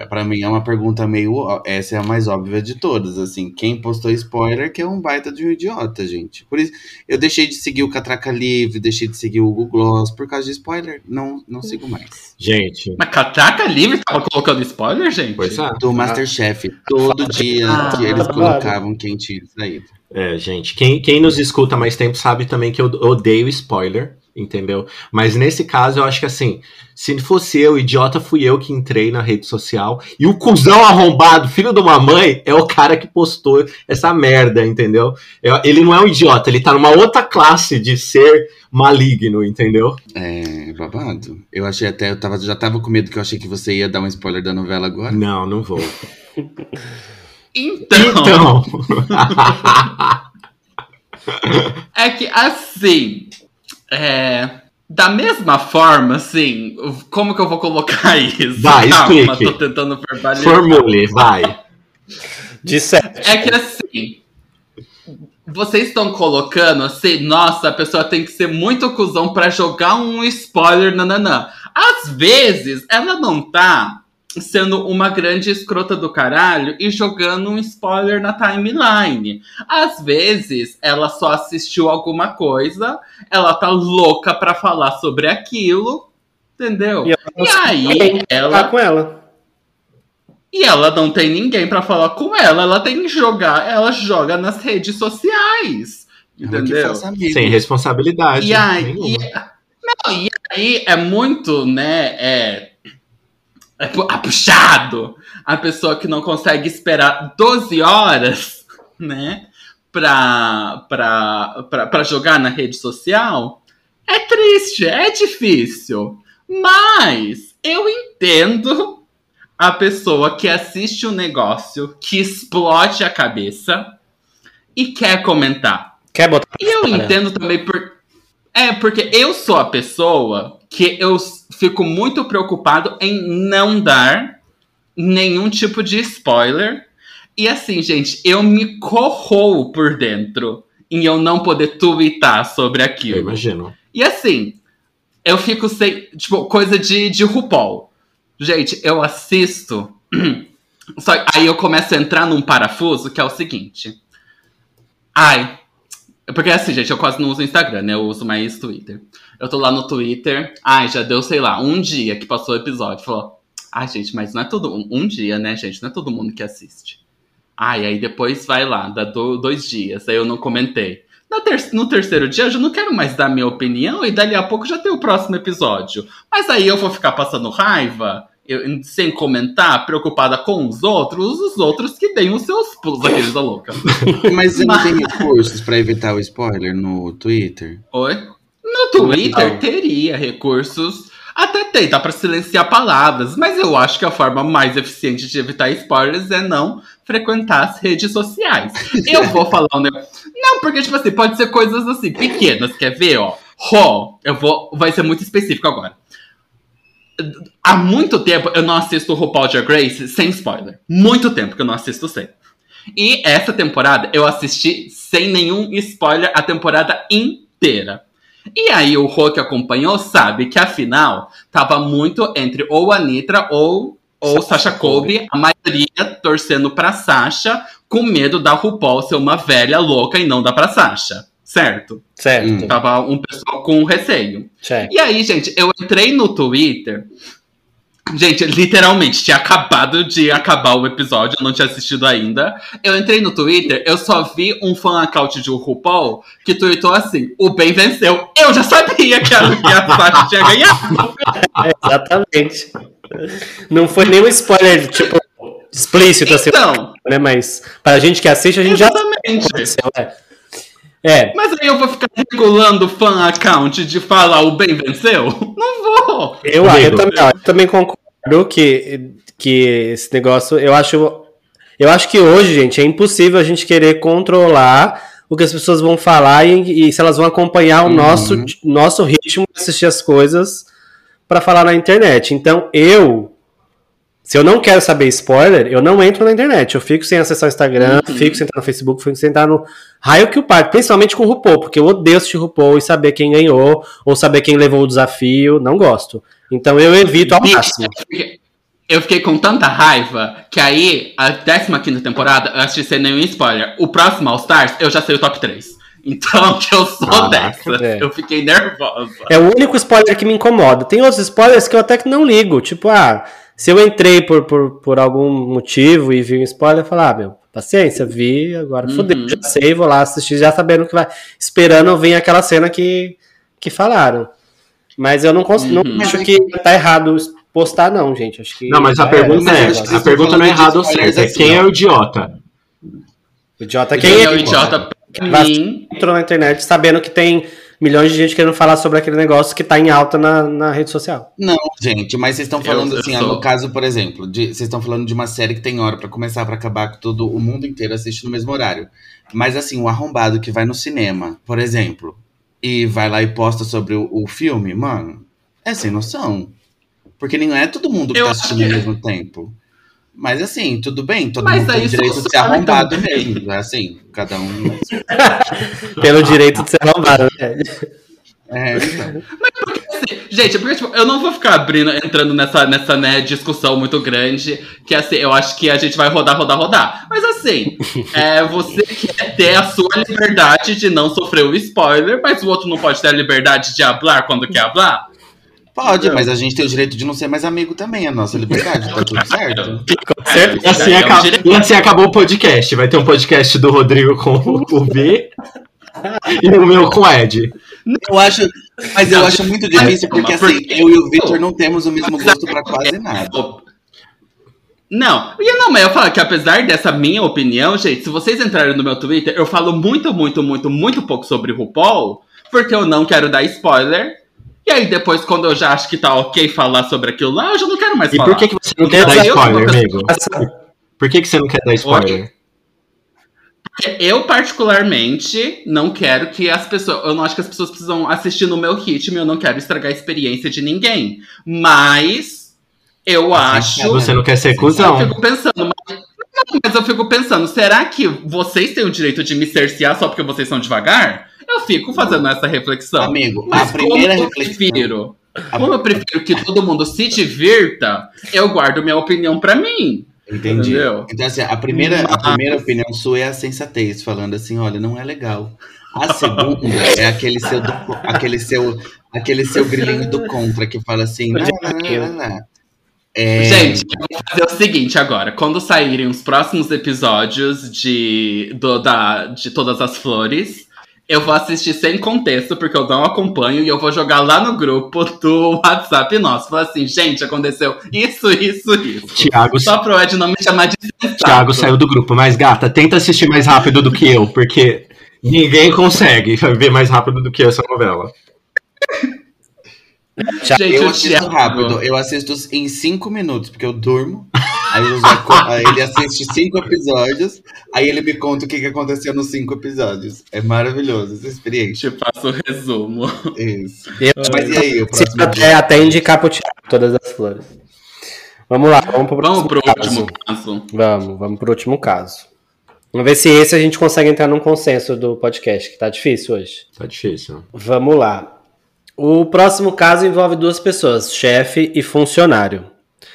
É, Pra mim é uma pergunta meio. Essa é a mais óbvia de todas. Assim, quem postou spoiler que é um baita de um idiota, gente. Por isso, eu deixei de seguir o Catraca Livre, deixei de seguir o Google Gloss por causa de spoiler. Não, não sigo mais. Gente, Mas Catraca Livre tava colocando spoiler, gente? pois é. Do Masterchef, todo dia Ah, que eles colocavam quem tinha saído. É, gente, quem, quem nos escuta há mais tempo sabe também que eu odeio spoiler, entendeu? Mas nesse caso eu acho que assim, se fosse eu, idiota, fui eu que entrei na rede social e o cuzão arrombado, filho de uma mãe, é o cara que postou essa merda, entendeu? Eu- Ele não é um idiota, ele tá numa outra classe de ser maligno, entendeu? É, babado. Eu achei até, eu tava, já tava com medo que eu achei que você ia dar um spoiler da novela agora. Não, não vou. [LAUGHS] Então, Então, [LAUGHS] é que assim, é, da mesma forma, assim, como que eu vou colocar [LAUGHS] isso? Vai, Calma, explique. tô tentando verbalizar. formule, vai. De sete. É que assim, vocês estão colocando assim, nossa, a pessoa tem que ser muito cuzão pra jogar um spoiler, nananã. Às vezes, ela não tá sendo uma grande escrota do caralho e jogando um spoiler na timeline. Às vezes, ela só assistiu alguma coisa, ela tá louca pra falar sobre aquilo, Entendeu? E E, ela não sabe aí, Tá ela. com ela. E ela não tem ninguém pra falar com ela. Ela tem que jogar. Ela joga nas redes sociais. Entendeu? Sem responsabilidade. E aí, nenhuma. e- não, e aí é muito, né? É, é pu- apuxado a pessoa que não consegue esperar 12 horas, [LAUGHS] né? Pra, pra, pra, pra jogar na rede social. É triste, é difícil. Mas eu entendo a pessoa que assiste um negócio que explode a cabeça e quer comentar. Quer botar E eu entendo também por. É, porque eu sou a pessoa que eu fico muito preocupado em não dar nenhum tipo de spoiler. E assim, gente, eu me corroo por dentro em eu não poder twittar sobre Eu aquilo. imagino. E assim, eu fico sem. Tipo, coisa de, de RuPaul. Gente, eu assisto. [CLEARS THROAT] Só, aí eu começo a entrar num parafuso que é o seguinte. Ai. Porque assim, gente, eu quase não uso Instagram, né? Eu uso mais Twitter. Eu tô lá no Twitter. Ai, já deu, sei lá, um dia que passou o episódio. Falou. Ai, gente, mas não é todo. Um, um dia, né, gente? Não é todo mundo que assiste. Ai, aí depois vai lá, dá do- dois dias. Aí eu não comentei. Ter- no terceiro dia eu já não quero mais dar minha opinião e dali a pouco já tem o próximo episódio. Mas aí eu vou ficar passando raiva, eu- sem comentar, preocupada com os outros, os outros que deem os seus pulos, aqueles da louca. [LAUGHS] Mas você não Mas- tem recursos pra evitar o spoiler no Twitter? Oi? No Twitter Não. teria recursos. Até tem, dá pra silenciar palavras, mas eu acho que a forma mais eficiente de evitar spoilers é não frequentar as redes sociais. [LAUGHS] Eu vou falar um negócio. Não, porque, tipo assim, pode ser coisas assim, pequenas, quer ver, ó? Ró, eu vou. Vai ser muito específico agora. Há muito tempo eu não assisto o RuPaul Drag Race sem spoiler. Muito tempo que eu não assisto sem. E essa temporada eu assisti sem nenhum spoiler a temporada inteira. E aí o Rô que acompanhou sabe que a final tava muito entre ou a Nitra ou, ou Sasha Colby, a maioria torcendo pra Sasha, com medo da RuPaul ser uma velha louca e não dar pra Sasha. Certo? Certo. Tava um pessoal com receio. Check. E aí, gente, eu entrei no Twitter. Gente, literalmente, tinha acabado de acabar o episódio, eu não tinha assistido ainda. Eu entrei no Twitter, eu só vi um fan account de RuPaul que tweetou assim: o bem venceu. Eu já sabia que a, que a Sasha tinha ganhado. [LAUGHS] Exatamente. Não foi nenhum spoiler, tipo, explícito, assim, Então, né? Mas pra gente que assiste, a gente já sabe o que exatamente. aconteceu, é. É, Mas aí eu vou ficar regulando o fan account de falar o bem venceu? Não vou. eu, eu, Amigo. também, eu também concordo que, que esse negócio, eu acho, eu acho que hoje, gente, é impossível a gente querer controlar o que as pessoas vão falar e, e se elas vão acompanhar o Uhum. nosso, nosso ritmo de assistir as coisas pra falar na internet. Então, eu, se eu não quero saber spoiler, eu não entro na internet. Eu fico sem acessar o Instagram, Uhum. fico sem entrar no Facebook, fico sem entrar no raio que o parto, principalmente com o RuPaul, porque eu odeio assistir RuPaul e saber quem ganhou, ou saber quem levou o desafio, não gosto. Então eu evito ao máximo. eu fiquei- com tanta raiva que aí, a 15 temporada, eu assisti sem nenhum spoiler. O próximo All Stars, eu já sei o top 3. [LAUGHS] Então, que eu sou Caraca, dessa. é. Eu fiquei nervosa. É o único spoiler que me incomoda. Tem outros spoilers que eu até que não ligo. Tipo, ah, se eu entrei por, por, por algum motivo e vi um spoiler, eu falo, ah, meu, paciência, vi, agora Uhum. fodeu, já sei, vou lá assistir, já sabendo que vai. Esperando vir aquela cena que, que falaram. Mas eu não, cons- não Uhum. acho que tá errado postar, não, gente. Acho que Não, mas a pergunta é, a pergunta não é de ou certo, é spoilers quem assim, é o idiota. O idiota Quem quem é o idiota mim? entrou na internet sabendo que tem milhões de gente querendo falar sobre aquele negócio que tá em alta na, na rede social. Não, gente, mas vocês estão falando Eu- eu assim, sou- no caso, por exemplo, de, vocês estão falando de uma série que tem hora pra começar, pra acabar, que todo o mundo inteiro assiste no mesmo horário. Mas assim, um arrombado que vai no cinema, por exemplo, e vai lá e posta sobre o, o filme, mano, é sem noção. Porque não é todo mundo que Eu tá assistindo ao que- mesmo tempo. Mas assim, tudo bem, todo Mas mundo tem isso direito de ser funciona arrombado também. mesmo. É assim, cada um. [LAUGHS] Pelo direito de ser arrombado, né? É, então. Assim, gente, porque tipo, eu não vou ficar abrindo, entrando nessa, nessa né, discussão muito grande, que assim, eu acho que a gente vai rodar, rodar, rodar. Mas assim, [LAUGHS] é, você quer ter a sua liberdade de não sofrer o spoiler, mas o outro não pode ter a liberdade de hablar quando quer hablar? Pode, Não. mas a gente tem o direito de não ser mais amigo também, é nossa liberdade, tá tudo [LAUGHS] certo. E assim, É acaba- assim acabou o podcast. Vai ter um podcast do Rodrigo com o B [LAUGHS] e o meu com o Ed. Eu acho, mas eu acho muito difícil porque assim, eu e o Victor não temos o mesmo gosto pra quase nada. Não, e não, mas eu falo que apesar dessa minha opinião, gente, se vocês entrarem no meu Twitter, eu falo muito, muito, muito, muito pouco sobre RuPaul, porque eu não quero dar spoiler. E aí depois, quando eu já acho que tá ok falar sobre aquilo lá, eu já não quero mais E falar. por que, que você não Então, quer dar spoiler, amigo? Por que, que você não quer dar spoiler? Eu, particularmente, não quero que as pessoas. Eu não acho que as pessoas precisam assistir no meu ritmo, eu não quero estragar a experiência de ninguém. Mas eu acho. Você não quer ser Eu cuzão. fico pensando, mas, mas eu fico pensando, será que vocês têm o direito de me cercear só porque vocês são devagar? Eu fico fazendo essa reflexão. Amigo, a Mas primeira como eu reflexão. prefiro, como eu prefiro que todo mundo se divirta, eu guardo minha opinião pra mim. Entendi. Entendeu? Então, assim, a primeira, a Mas- primeira opinião sua é a sensatez, falando assim, olha, não é legal. A segunda [LAUGHS] é aquele seu, do- aquele seu, aquele seu grilinho do contra que fala assim, não. É, Gente, eu vou fazer o seguinte agora. Quando saírem os próximos episódios de, do- da, de Todas as Flores, eu vou assistir sem contexto, porque eu não acompanho, e eu vou jogar lá no grupo do WhatsApp nosso. Falar assim, gente, aconteceu isso, isso, isso. Thiago, Só pro Ed não me chamar de. Thiago saiu do grupo. Mas, gata, tenta assistir mais rápido do que eu, porque ninguém consegue ver mais rápido do que eu essa novela. Gente, eu assisto Thiago- rápido, eu assisto em cinco minutos, porque eu durmo. Aí, eu já co- aí ele assiste cinco episódios, aí ele me conta o que, que aconteceu nos cinco episódios. É maravilhoso essa experiência. Te faço o resumo. Isso. Eu, Mas e aí, o próximo até, até indicar pro Thiago todas as flores. Vamos lá, vamos pro Vamos pro próximo último caso. caso. Vamos, vamos pro último caso. Vamos ver se esse a gente consegue entrar num consenso do podcast, que tá difícil hoje. Tá difícil. Vamos lá. O próximo caso envolve duas pessoas, chefe e funcionário.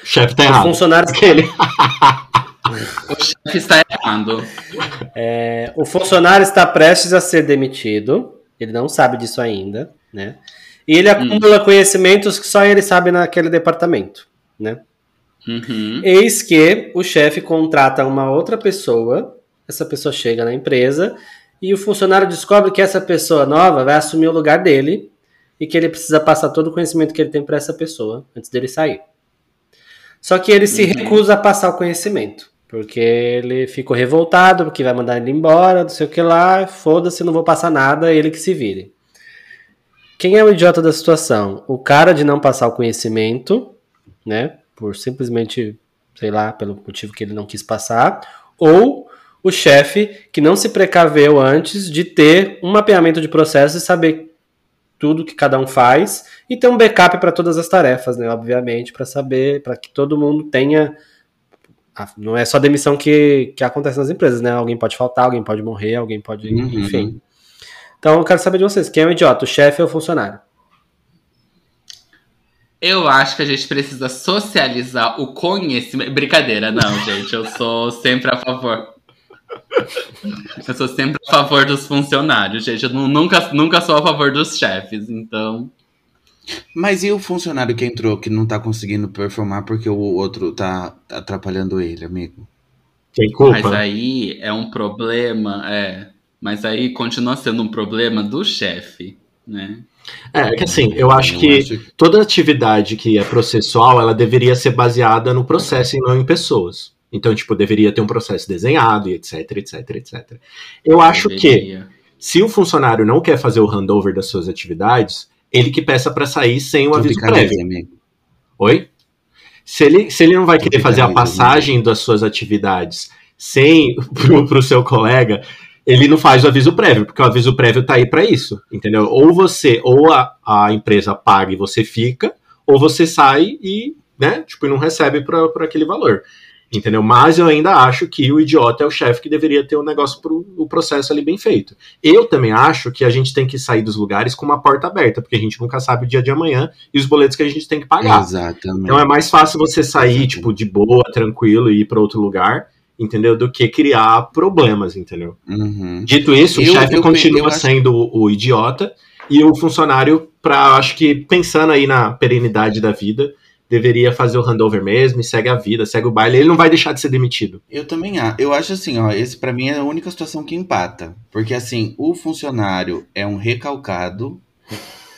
O chefe tá O errado. funcionário, Aquele. [LAUGHS] O chefe está errado. é, o funcionário está prestes a ser demitido. Ele não sabe disso ainda, né? E ele acumula conhecimentos que só ele sabe naquele departamento, né? Uhum. Eis que o chefe contrata uma outra pessoa, essa pessoa chega na empresa e o funcionário descobre que essa pessoa nova vai assumir o lugar dele e que ele precisa passar todo o conhecimento que ele tem para essa pessoa antes dele sair. Só que ele se Uhum. recusa a passar o conhecimento, porque ele ficou revoltado, porque vai mandar ele embora, não sei o que lá, foda-se, não vou passar nada, ele que se vire. Quem é o idiota da situação? O cara de não passar o conhecimento, né? Por simplesmente, sei lá, pelo motivo que ele não quis passar, ou o chefe que não se precaveu antes de ter um mapeamento de processo e saber tudo que cada um faz e ter um backup para todas as tarefas, né? Obviamente, para saber, para que todo mundo tenha. a- Não é só demissão que, que acontece nas empresas, né? Alguém pode faltar, alguém pode morrer, alguém pode. Uhum. Enfim. Então eu quero saber de vocês: quem é o idiota, o chefe ou o funcionário? Eu acho que a gente precisa socializar o conhecimento. Brincadeira, não, gente. Eu sou sempre a favor. Eu sou sempre a favor dos funcionários, gente. Eu nu- nunca, nunca sou a favor dos chefes, então. Mas e o funcionário que entrou que não tá conseguindo performar porque o outro tá atrapalhando ele, amigo? Tem Mas culpa. aí é um problema, é. Mas aí continua sendo um problema do chefe, né? É, é que assim, eu acho que toda atividade que é processual, ela deveria ser baseada no processo e não em pessoas. Então, tipo, deveria ter um processo desenhado e etc, etc, etc. Eu acho que Deveria. se o funcionário não quer fazer o handover das suas atividades, ele que peça para sair sem o aviso prévio. amigo. Oi? Se ele, se ele não vai querer fazer a passagem das suas atividades sem [LAUGHS] pro, pro seu colega, ele não faz o aviso prévio, porque o aviso prévio tá aí para isso, entendeu? Ou você, ou a, a empresa paga e você fica, ou você sai e, né, tipo, não recebe por aquele valor. Entendeu? Mas eu ainda acho que o idiota é o chefe que deveria ter o negócio pro o processo ali bem feito. Eu também acho que a gente tem que sair dos lugares com uma porta aberta, porque a gente nunca sabe o dia de amanhã e os boletos que a gente tem que pagar. Exatamente. Então é mais fácil você sair, Exatamente. tipo, de boa, tranquilo e ir para outro lugar, entendeu? Do que criar problemas, entendeu? Uhum. Dito isso, Eu- o chefe continua eu acho- sendo o, o idiota E o funcionário, para acho que pensando aí na perenidade da vida, deveria fazer o handover mesmo e segue a vida, segue o baile. Ele não vai deixar de ser demitido. Eu também acho. Eu acho assim, ó, esse para mim é a única situação que empata. Porque assim, o funcionário é um recalcado.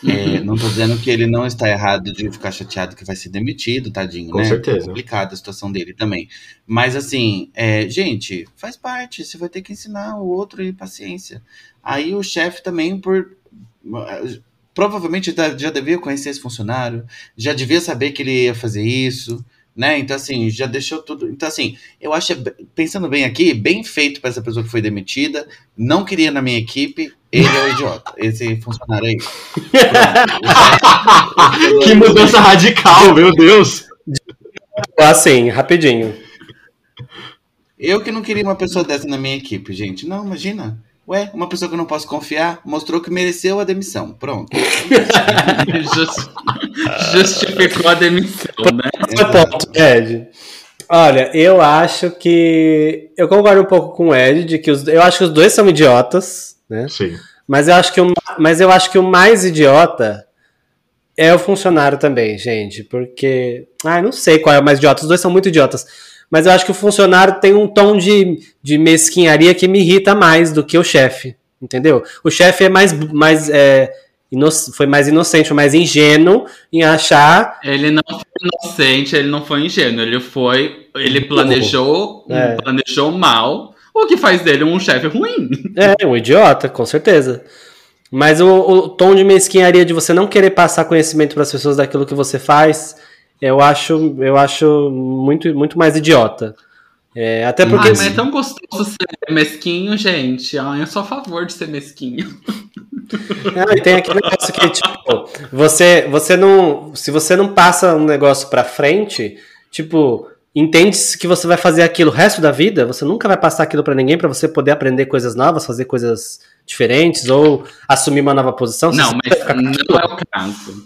É, [LAUGHS] não tô dizendo que ele não está errado de ficar chateado que vai ser demitido, tadinho, Com né? certeza. É complicada a situação dele também. Mas assim, é, gente, faz parte. Você vai ter que ensinar o outro e paciência. Aí o chefe também, por provavelmente já, devia conhecer esse funcionário, já devia saber que ele ia fazer isso, né? Então, assim, já deixou tudo. Então, assim, eu acho, pensando bem aqui, bem feito para essa pessoa que foi demitida, não queria na minha equipe, ele é o idiota, esse funcionário aí. [LAUGHS] que mudança radical, meu Deus! Assim, rapidinho. Eu que não queria uma pessoa dessa na minha equipe, gente. Não, imagina. Ué, uma pessoa que eu não posso confiar mostrou que mereceu a demissão. Pronto. [LAUGHS] Just- Justificou a demissão, né? Ponto, Ed. Olha, eu acho que. Eu concordo um pouco com o Ed, de que os... eu acho que os dois são idiotas, né? Sim. Mas eu acho que o, mas eu acho que o mais idiota é o funcionário também, gente. Porque. Ah, não sei qual é o mais idiota. Os dois são muito idiotas. Mas eu acho que o funcionário tem um tom de, de mesquinharia que me irrita mais do que o chefe. Entendeu? O chefe é mais. mais é, foi mais inocente, foi mais ingênuo em achar. Ele não foi inocente, ele não foi ingênuo, ele foi. Ele planejou, É. planejou mal, o que faz dele um chefe ruim. [LAUGHS] É, um idiota, com certeza. Mas o, o tom de mesquinharia de você não querer passar conhecimento para as pessoas daquilo que você faz, eu acho, eu acho muito, muito mais idiota. É, até porque. Ai, mas é tão gostoso ser mesquinho, gente. Ai, eu sou a favor de ser mesquinho. [LAUGHS] Ah, e tem aquele negócio que, tipo, você, você não. Se você não passa um negócio pra frente, tipo, entende que você vai fazer aquilo o resto da vida, você nunca vai passar aquilo pra ninguém pra você poder aprender coisas novas, fazer coisas diferentes ou assumir uma nova posição. Não, mas não é o caso.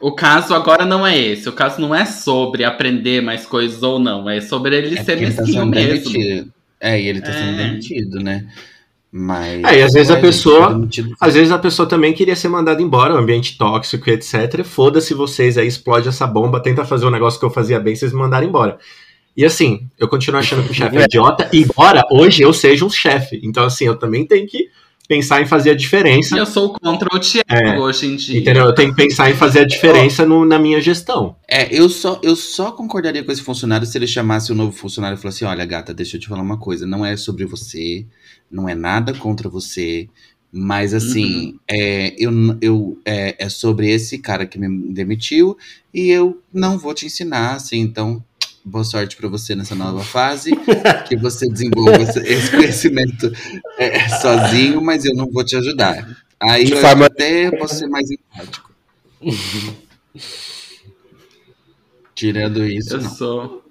O caso agora não é esse. O caso não é sobre aprender mais coisas ou não. É sobre ele É ser porque ele tá mesquinho sendo mesmo. demitido. É, e ele tá sendo É. demitido, né? Mas. É, e às vezes a pessoa- Às vezes a pessoa também queria ser mandada embora, um ambiente tóxico, etc. Foda-se vocês aí, explode essa bomba, tenta fazer um negócio que eu fazia bem, vocês me mandaram embora. E assim, eu continuo achando que o chefe é idiota, embora hoje eu seja um chefe. Então, assim, eu também tenho que pensar em fazer a diferença. Eu sou contra o Thiago É. hoje em dia. Entendeu? Eu tenho que pensar em fazer a diferença no- na minha gestão. É, eu só, eu só concordaria com esse funcionário se ele chamasse o novo funcionário e falasse: olha, gata, deixa eu te falar uma coisa, não é sobre você, não é nada contra você, mas assim, é, eu, eu, é, é sobre esse cara que me demitiu e eu não vou te ensinar, assim, então. Boa sorte pra você nessa nova fase, [LAUGHS] que você desenvolva esse- conhecimento é, sozinho, mas eu não vou te ajudar. Aí De eu forma- até posso ser mais empático. [LAUGHS] Tirando isso, Eu não. sou.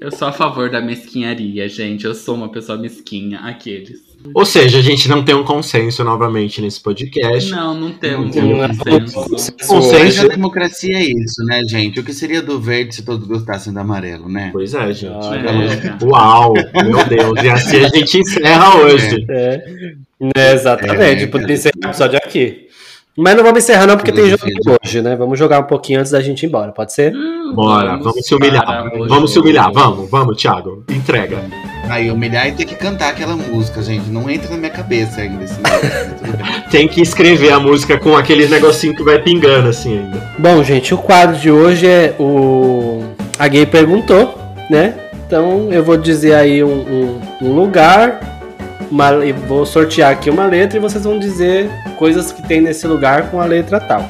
Eu sou a favor da mesquinharia, gente. Eu sou uma pessoa mesquinha, aqueles. Ou seja, a gente não tem um consenso novamente nesse podcast. Não, não temos Não, um consenso. Consenso. Mas a democracia é isso, né, gente? O que seria do verde se todos gostassem do amarelo, né? Pois é, gente. Olha, É. Uau, meu Deus. E assim a gente encerra hoje. É, É, exatamente, É, poderia encerrar o episódio aqui. Mas não vamos encerrar não, porque tem jogo Filosofia hoje, né? Vamos jogar um pouquinho antes da gente ir embora, pode ser? Bora, vamos se humilhar. Vamos se humilhar, vamos, vamos, Thiago. Entrega. Aí humilhar e ter que cantar aquela música, gente. Não entra na minha cabeça ainda esse negócio, bem. [LAUGHS] Tem que escrever a música com aquele negocinho que vai pingando assim ainda. Bom, gente, o quadro de hoje é o. A gay perguntou, né? Então eu vou dizer aí um, um- um lugar, uma, vou sortear aqui uma letra e vocês vão dizer coisas que tem nesse lugar com a letra tal.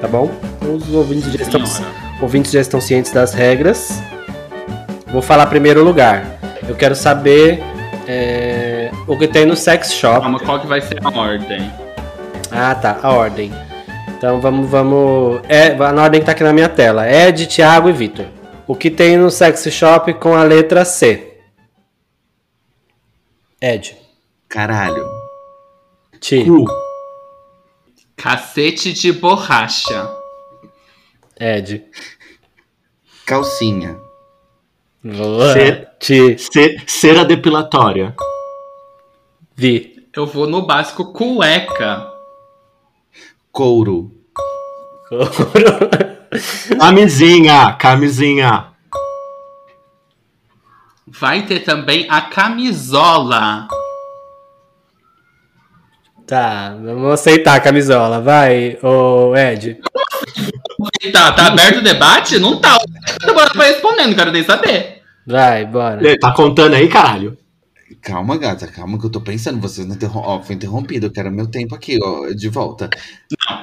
Tá bom? Então, os ouvintes já estão, ouvintes já estão cientes das regras. Vou falar primeiro lugar. Eu quero saber é, o que tem no sex shop. Calma, qual que vai ser a ordem? Ah, tá. A ordem. Então vamos, vamos. É, na ordem que tá aqui na minha tela. Ed, Thiago e Vitor. O que tem no sex shop com a letra C? Ed. Caralho. Ti. Cu. Cacete de borracha. Ed. Calcinha. C. Ti. Ce- Cera depilatória. Vi. Eu vou no básico cueca. Couro. [LAUGHS] Camisinha, camisinha. Vai ter também a camisola. Tá, vamos aceitar a camisola. Vai, ô Ed. Tá, tá aberto o debate? Não tá. Agora vai respondendo, quero nem saber. Vai, bora. Ele Tá contando aí, caralho? Calma, gata, calma que eu tô pensando. Vocês não interrom... Ó, foi interrompido. Eu quero meu tempo aqui, ó, de volta.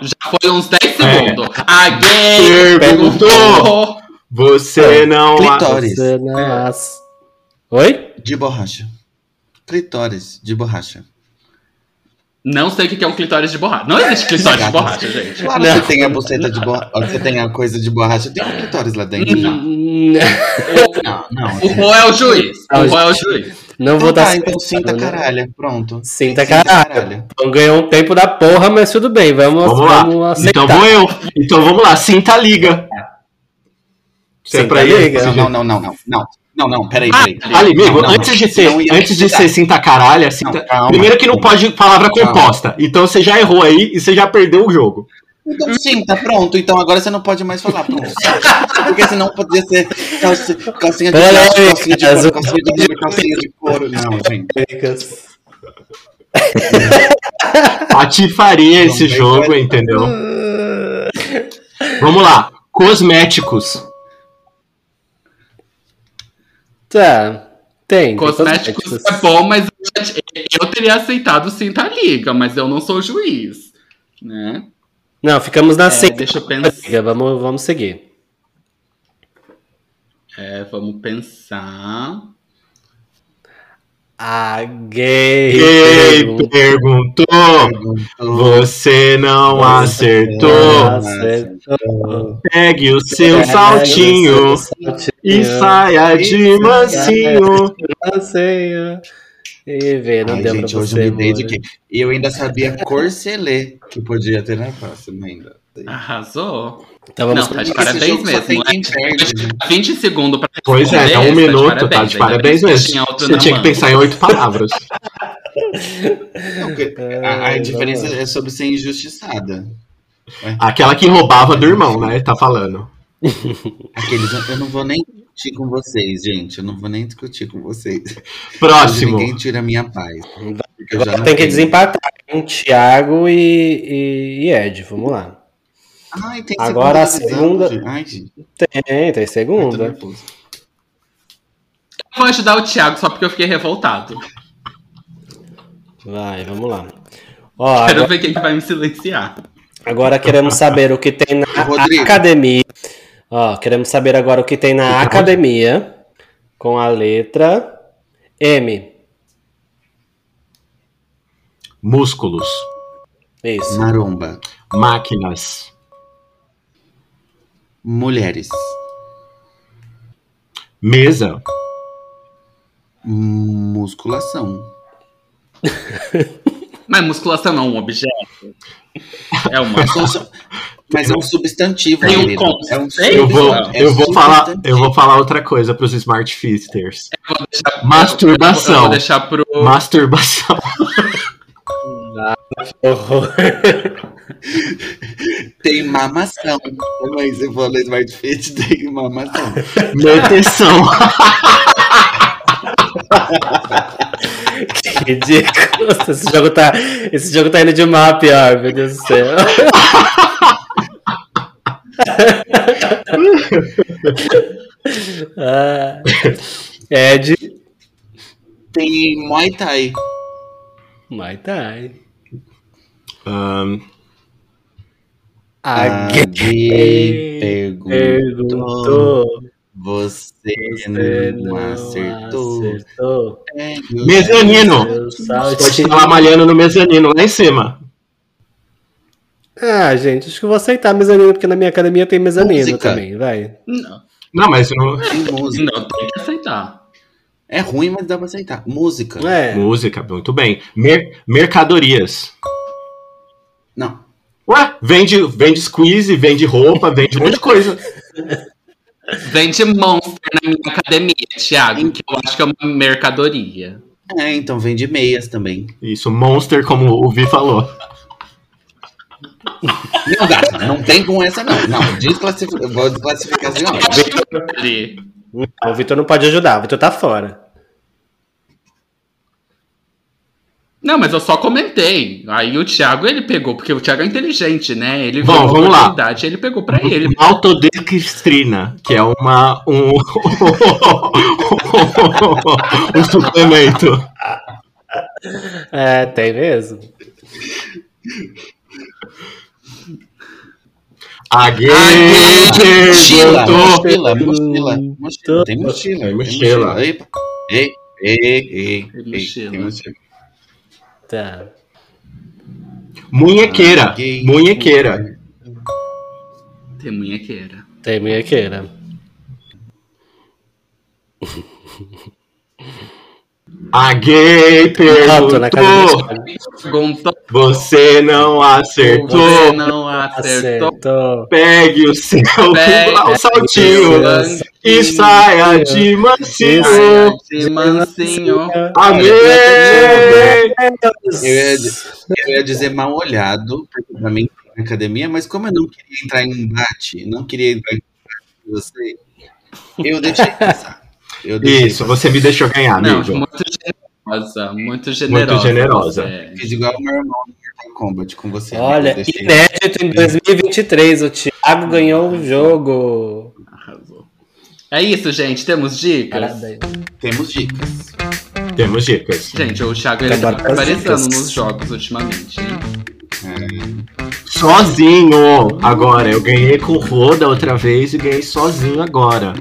Já foi uns 10 segundos. A gay Perguntou. perguntou. Você não. Clitóris. Você não é as- Oi? De borracha. Clitóris de borracha. Não sei o que é um clitóris de borracha. Não existe clitóris de borracha, gente. Claro, Não. você tem a buceta de borracha. Você tem a coisa de borracha. Tem um clitóris lá dentro. Não, Hum, não. não. O Rô é o juiz. O Rô é o juiz. Não vou Então dar tá, então sinta né? caralho. Pronto. Sinta caralho. Então ganhou um tempo da porra, mas tudo bem. Vamos, Vamos lá. vamos aceitar. Então vou eu. Então vamos lá, sinta a liga. Se é Sinta pra a ir, liga. Não, não, não, não. Não, não, não. Peraí, peraí. peraí. Ali, amigo, Não, não, antes de ser, antes de ser sinta caralho, é sinta... Não, calma. primeiro que não pode palavra Calma. composta. Então você já errou aí e você já perdeu o jogo. Então sinta, pronto. Então agora você não pode mais falar. Pronto. [LAUGHS] Porque senão podia ser calcinha, calcinha de plástico, calcinha de couro, calcinha de couro, calcinha de couro. Não, gente. Patifaria [LAUGHS] esse jogo, ser. entendeu? Vamos lá. Cosméticos. Tá. Tem. tem Cosméticos é bom, mas eu, teria aceitado sim tá liga, mas eu não sou juiz. Né? Não, ficamos na É, sinta. deixa eu pensar. Vamos, vamos seguir. É, vamos pensar. A gay. Gay pergunta- perguntou. Você não acertou. Acertou. Pegue o seu saltinho e saia de mansinho. Mansinho. E vê, não Ai, deu gente, pra hoje você. eu me dediquei. E eu ainda sabia [LAUGHS] corcelê, que podia ter na próxima ainda. Arrasou. Então vamos não, tá de parabéns mesmo. tem né? quem perde, né? 20 segundos pra Pois é, tá um tá de minuto, tá de parabéns bem que mesmo. tinha Você tinha que mão. pensar em oito palavras. Não, a, a diferença é sobre ser injustiçada. [LAUGHS] Aquela que roubava do irmão, né? Tá falando. Aqueles, eu não vou nem discutir com vocês, gente. Eu não vou nem discutir com vocês. Hoje Próximo. Ninguém tira a minha paz. Agora tem que desempatar. Hein? Thiago e, e, e Ed. Vamos lá. Tem Agora a segunda. segunda- Ai, gente. Tem, tem segunda. Eu vou ajudar o Thiago só porque eu fiquei revoltado. Vai, vamos lá. Ó, Quero agora, ver quem que vai me silenciar. agora queremos saber o que tem na Rodrigo. academia. Ó, queremos saber agora o que tem na academia com a letra M. Músculos. Isso. Maromba. Máquinas. Mulheres. Mesa. Musculação. [LAUGHS] Mas musculação não é um objeto. É uma. Mas, é um substantivo, Tem um. É um. Eu vou, É eu vou falar, eu vou falar outra coisa para os Smart Fisters. Eu vou deixar- Masturbação. Eu vou deixar pro. Masturbação. [LAUGHS] Horror. Tem mamação. Também, você falou Smart Fit, tem mamação. Meteção. Que ridículo. Esse jogo, tá, esse jogo tá indo de mal a pior, meu Deus do céu. Ah, Ed. Tem Muay Thai. Muay Thai. Ahn, A A gay gay perguntou. perguntou. Você Você não acertou. acertou. Mezanino. Pode estar lá malhando no mezanino, lá em cima. Ah, gente, acho que eu vou aceitar mezanino, porque na minha academia tem mezanino Música. também, vai. Não, Não, mas não... Tem música. não, tem que aceitar. É ruim, mas dá pra aceitar. Música. É. música, muito bem. Mer- mercadorias. Não. Ué, vende, vende squeeze, vende roupa, vende um monte de coisa. Vende Monster na minha academia, Thiago, que eu acho que é uma mercadoria. É, então vende meias também. Isso, Monster, como o Vi falou. Não, gata, não tem com essa, não. Não, desclassifica, vou desclassificar assim, ó. O Vitor não pode ajudar, o Vitor tá fora. Não, mas eu só comentei. Aí o Thiago ele pegou, porque o Thiago é inteligente, né? Ele Bom, viu a vamos lá. oportunidade, ele pegou pra ele. [LAUGHS] Maltodextrina, que é uma [LAUGHS] um, um suplemento. É, tem mesmo. A gay Mochila, mochila, mochila, mochila. Tem mochila. Mochila. Ei, ei, ei, Tem ei, mochila. Tá. Munhequeira. Gay. Munhequeira. Tem munhequeira. Tem minhaqueira. [LAUGHS] A gay perguntou. Você não você acertou. não acertou. Acertou. Pegue o seu Pegue [LAUGHS] o saltinho e saia de mansinho. De mansinho. Amém! Eu ia, eu ia dizer mal olhado, porque pra mim na academia, mas como eu não queria entrar em embate, não queria entrar em embate com você, eu deixei passar. Isso, você me deixou ganhar, Não, amigo. muito generosa, muito generosa. generosa. você. Fiz igual o meu irmão no Mortal Kombat com você. Olha, Eu deixei- inédito em 2023, o Thiago ganhou o jogo. Arrasou. É isso, gente. Temos dicas? Parabéns. Temos dicas. Temos dicas. Gente, o Thiago ele tá aparecendo dicas. nos jogos ultimamente, hein? Sozinho! Agora, eu ganhei com o Rô da outra vez e ganhei sozinho agora.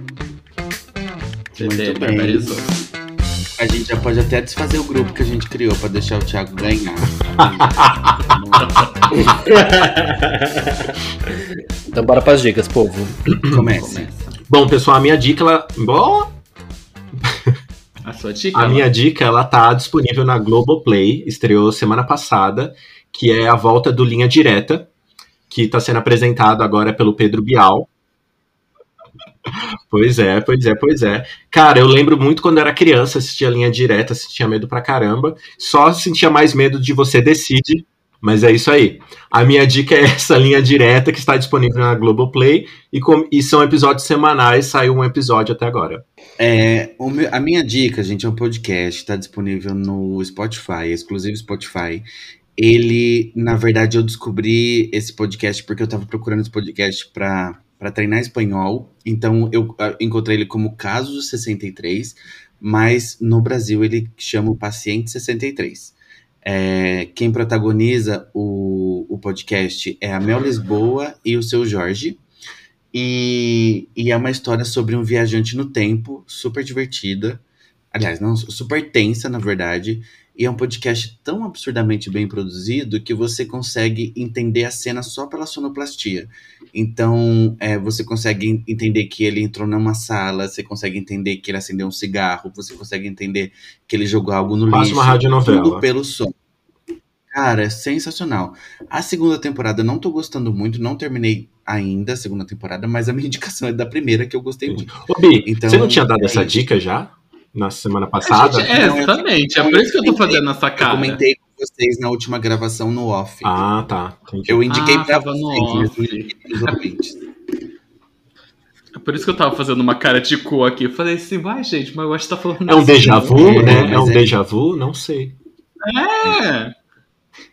Muito bem. barbarizou. A gente já pode até desfazer o grupo que a gente criou pra deixar o Thiago ganhar. [LAUGHS] Então bora pras dicas, povo. Comece. Começa. Bom, pessoal, a minha dica, ela... Bom, A sua dica? a Ela- minha dica, ela tá disponível na Globoplay, estreou semana passada, que é a volta do Linha Direta, que tá sendo apresentado agora pelo Pedro Bial. Pois é, pois é, pois é. Cara, eu lembro muito quando eu era criança, assistia Linha Direta, sentia medo pra caramba. Só sentia mais medo de Você Decide, mas é isso aí. A minha dica é essa linha direta que está disponível na Globoplay e, com, e são episódios semanais, saiu um episódio até agora. É, meu- a minha dica, gente, é um podcast, está disponível no Spotify, exclusivo Spotify. Ele, na verdade, eu descobri esse podcast porque eu estava procurando esse podcast para treinar espanhol. Então, eu ah, encontrei ele como Caso 63, mas no Brasil ele chama o Paciente 63. É, quem protagoniza o, o podcast é a Mel Lisboa e o seu Jorge. E, e é uma história sobre um viajante no tempo, super divertida. Aliás, não, super tensa, na verdade. E é um podcast tão absurdamente bem produzido que você consegue entender a cena só pela sonoplastia. Então, é, você consegue en- entender que ele entrou numa sala, você consegue entender que ele acendeu um cigarro, você consegue entender que ele jogou algo no Quase lixo. uma radionovela. Tudo pelo som. Cara, é sensacional. A segunda temporada eu não tô gostando muito, não terminei ainda a segunda temporada, mas a minha [LAUGHS] indicação é da primeira que eu gostei muito. Ô, Bi, Então, você não tinha dado é essa dica já? Na semana A passada? gente- é, exatamente. É por isso que eu tô fazendo essa Eu cara. comentei com vocês na última gravação no off. Ah, tá. Entendi. Eu indiquei Ah, pra tava no vocês, não off. ouvintes. É por isso que eu tava fazendo uma cara de cu aqui. Eu falei assim, vai, gente, mas eu acho que tá falando É um assim. déjà vu, É, né? É um é- déjà vu? Não sei. É.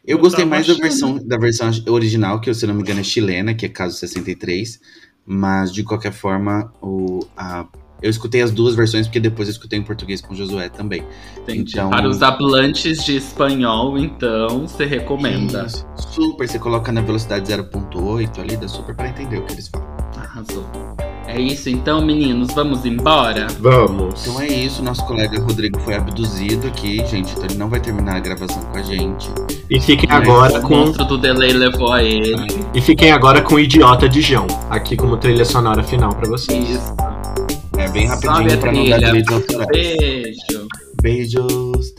Eu Eu gostei mais da versão, da versão original, que se eu não me engano é chilena, que é caso 63. Mas de qualquer forma, o, a, eu escutei as duas versões, porque depois eu escutei em português com o Josué também. Entendi. Então- Para os hablantes de espanhol, então, você recomenda. Isso. Super, você coloca na velocidade 0.8 ali, dá super pra entender o que eles falam. Arrasou. É isso então, meninos. Vamos embora? Vamos. Então é isso, nosso colega Rodrigo foi abduzido aqui, gente, então ele não vai terminar a gravação com a gente. E fiquem Mas agora O com monstro do delay levou a ele. e fiquem agora com o Idiota de João, aqui como trilha sonora final pra vocês. Isso. Bem rapidinho não dar trilha. direitos autorais. Beijo. Beijos.